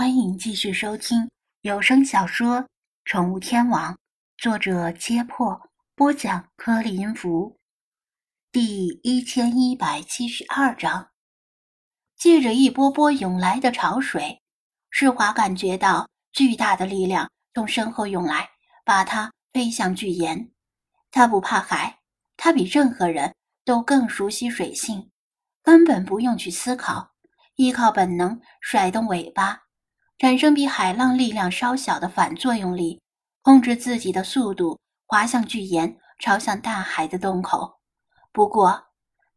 欢迎继续收听有声小说《宠物天王》，作者：揭破，播讲：颗粒音符，第一千一百七十二章。借着一波波涌来的潮水，世华感觉到巨大的力量从身后涌来，把他推向巨岩。他不怕海，他比任何人都更熟悉水性，根本不用去思考，依靠本能甩动尾巴。产生比海浪力量稍小的反作用力，控制自己的速度滑向巨岩，朝向大海的洞口。不过，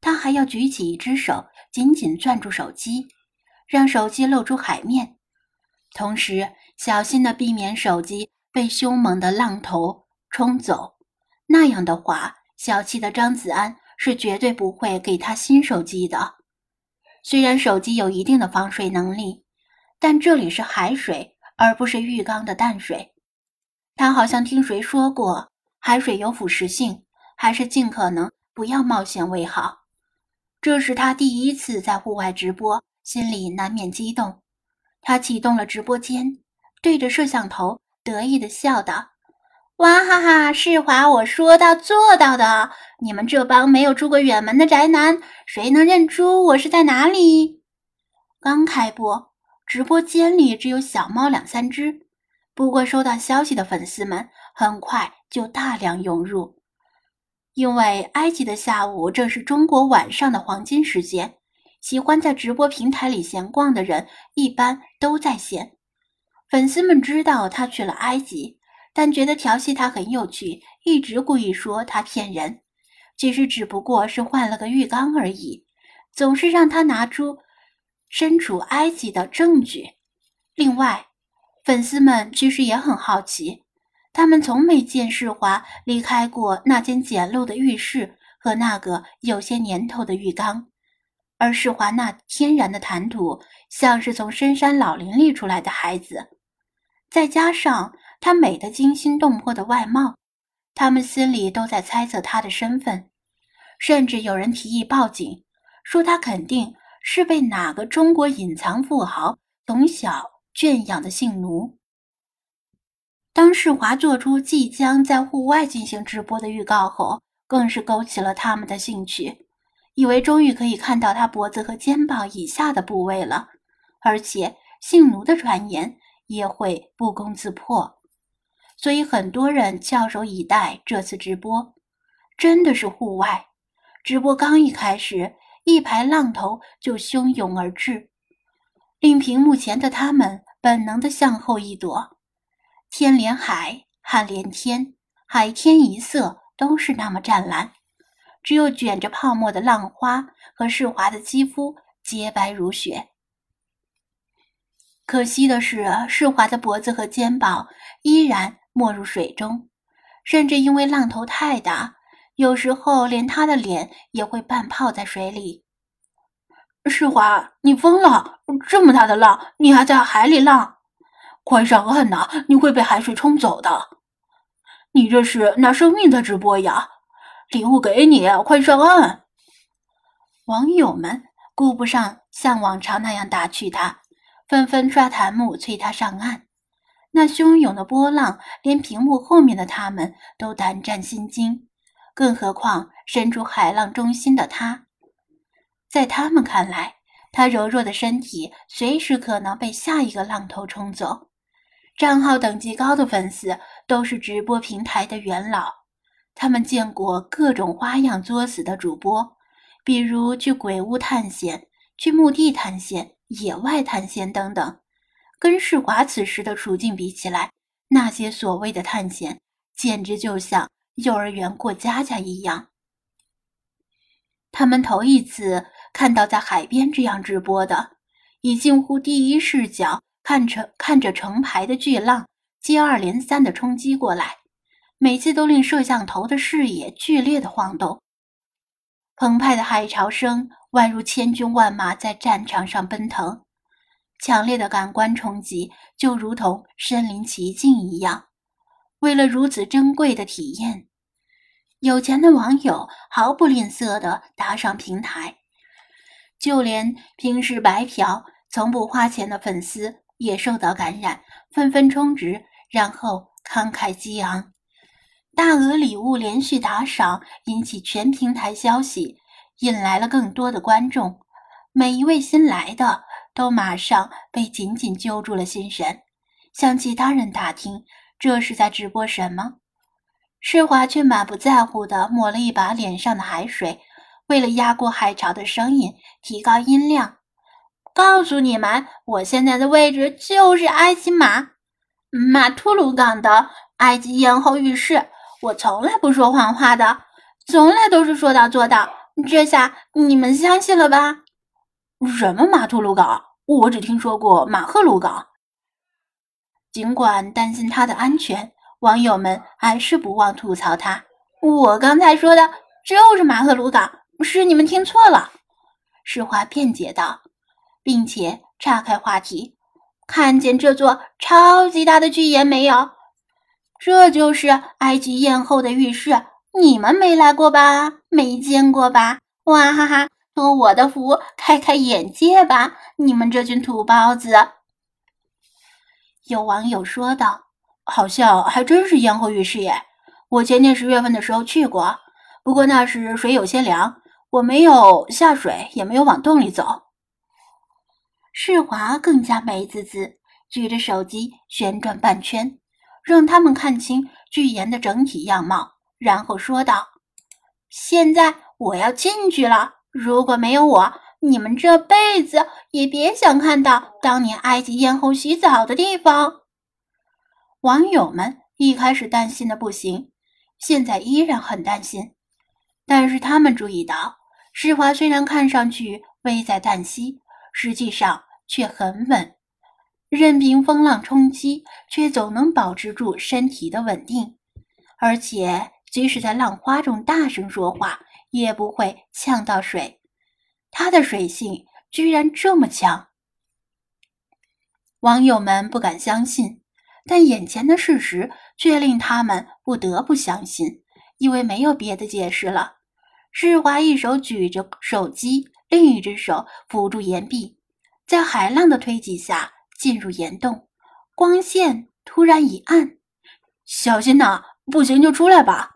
他还要举起一只手，紧紧攥住手机，让手机露出海面，同时小心地避免手机被凶猛的浪头冲走。那样的话，小气的张子安是绝对不会给他新手机的。虽然手机有一定的防水能力。但这里是海水，而不是浴缸的淡水。他好像听谁说过，海水有腐蚀性，还是尽可能不要冒险为好。这是他第一次在户外直播，心里难免激动。他启动了直播间，对着摄像头得意地笑道：“哇哈哈，世华，我说到做到的！你们这帮没有出过远门的宅男，谁能认出我是在哪里？”刚开播。直播间里只有小猫两三只，不过收到消息的粉丝们很快就大量涌入。因为埃及的下午正是中国晚上的黄金时间，喜欢在直播平台里闲逛的人一般都在线。粉丝们知道他去了埃及，但觉得调戏他很有趣，一直故意说他骗人，其实只不过是换了个浴缸而已，总是让他拿出。身处埃及的证据。另外，粉丝们其实也很好奇，他们从没见世华离开过那间简陋的浴室和那个有些年头的浴缸，而世华那天然的谈吐，像是从深山老林里出来的孩子。再加上他美得惊心动魄的外貌，他们心里都在猜测他的身份，甚至有人提议报警，说他肯定。是被哪个中国隐藏富豪从小圈养的性奴？当世华做出即将在户外进行直播的预告后，更是勾起了他们的兴趣，以为终于可以看到他脖子和肩膀以下的部位了，而且性奴的传言也会不攻自破，所以很多人翘首以待这次直播。真的是户外直播，刚一开始。一排浪头就汹涌而至，令屏幕前的他们本能的向后一躲。天连海，海连天，海天一色都是那么湛蓝，只有卷着泡沫的浪花和世华的肌肤洁白如雪。可惜的是，世华的脖子和肩膀依然没入水中，甚至因为浪头太大。有时候连他的脸也会半泡在水里。世华，你疯了！这么大的浪，你还在海里浪？快上岸呐！你会被海水冲走的。你这是拿生命在直播呀！礼物给你，快上岸！网友们顾不上像往常那样打趣他，纷纷刷弹幕催他上岸。那汹涌的波浪，连屏幕后面的他们都胆战心惊。更何况身处海浪中心的他，在他们看来，他柔弱的身体随时可能被下一个浪头冲走。账号等级高的粉丝都是直播平台的元老，他们见过各种花样作死的主播，比如去鬼屋探险、去墓地探险、野外探险等等。跟世华此时的处境比起来，那些所谓的探险，简直就像……幼儿园过家家一样，他们头一次看到在海边这样直播的，以近乎第一视角看着看着成排的巨浪接二连三的冲击过来，每次都令摄像头的视野剧烈的晃动。澎湃的海潮声宛如千军万马在战场上奔腾，强烈的感官冲击就如同身临其境一样。为了如此珍贵的体验，有钱的网友毫不吝啬地打赏平台，就连平时白嫖、从不花钱的粉丝也受到感染，纷纷充值，然后慷慨激昂，大额礼物连续打赏，引起全平台消息，引来了更多的观众。每一位新来的都马上被紧紧揪住了心神，向其他人打听这是在直播什么。世华却满不在乎地抹了一把脸上的海水。为了压过海潮的声音，提高音量，告诉你们，我现在的位置就是埃及马马图鲁港的埃及艳后浴室。我从来不说谎话的，从来都是说到做到。这下你们相信了吧？什么马图鲁港？我只听说过马赫鲁港。尽管担心他的安全，网友们还是不忘吐槽他。我刚才说的就是马赫鲁港。是你们听错了，施华辩解道，并且岔开话题：“看见这座超级大的巨岩没有？这就是埃及艳后的浴室，你们没来过吧？没见过吧？哇哈哈！托我的福，开开眼界吧！你们这群土包子！”有网友说道：“好像还真是艳后浴室耶！我前年十月份的时候去过，不过那时水有些凉。”我没有下水，也没有往洞里走。世华更加美滋滋，举着手机旋转半圈，让他们看清巨岩的整体样貌，然后说道：“现在我要进去了，如果没有我，你们这辈子也别想看到当年埃及艳后洗澡的地方。”网友们一开始担心的不行，现在依然很担心，但是他们注意到。世华虽然看上去危在旦夕，实际上却很稳，任凭风浪冲击，却总能保持住身体的稳定。而且，即使在浪花中大声说话，也不会呛到水。他的水性居然这么强，网友们不敢相信，但眼前的事实却令他们不得不相信，因为没有别的解释了。世华一手举着手机，另一只手扶住岩壁，在海浪的推挤下进入岩洞。光线突然一暗，小心呐！不行就出来吧。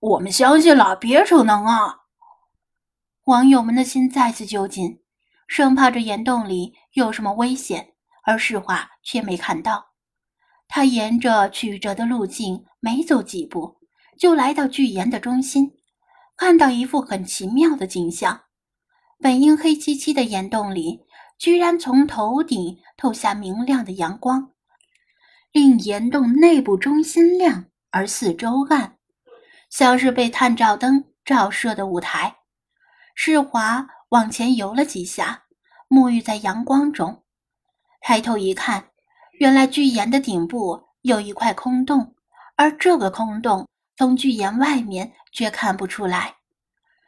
我们相信了，别逞能啊！网友们的心再次揪紧，生怕这岩洞里有什么危险，而世华却没看到。他沿着曲折的路径，没走几步，就来到巨岩的中心。看到一幅很奇妙的景象，本应黑漆漆的岩洞里，居然从头顶透下明亮的阳光，令岩洞内部中心亮而四周暗，像是被探照灯照射的舞台。世华往前游了几下，沐浴在阳光中，抬头一看，原来巨岩的顶部有一块空洞，而这个空洞。从巨岩外面却看不出来，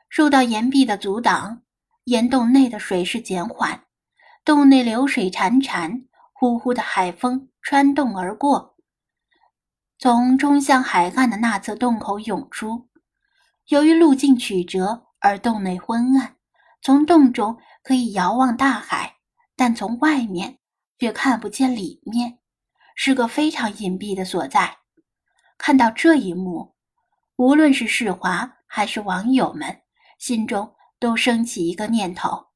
受到岩壁的阻挡，岩洞内的水势减缓，洞内流水潺潺，呼呼的海风穿洞而过，从冲向海岸的那侧洞口涌出。由于路径曲折而洞内昏暗，从洞中可以遥望大海，但从外面却看不见里面，是个非常隐蔽的所在。看到这一幕。无论是世华还是网友们，心中都升起一个念头：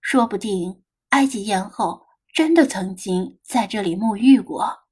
说不定埃及艳后真的曾经在这里沐浴过。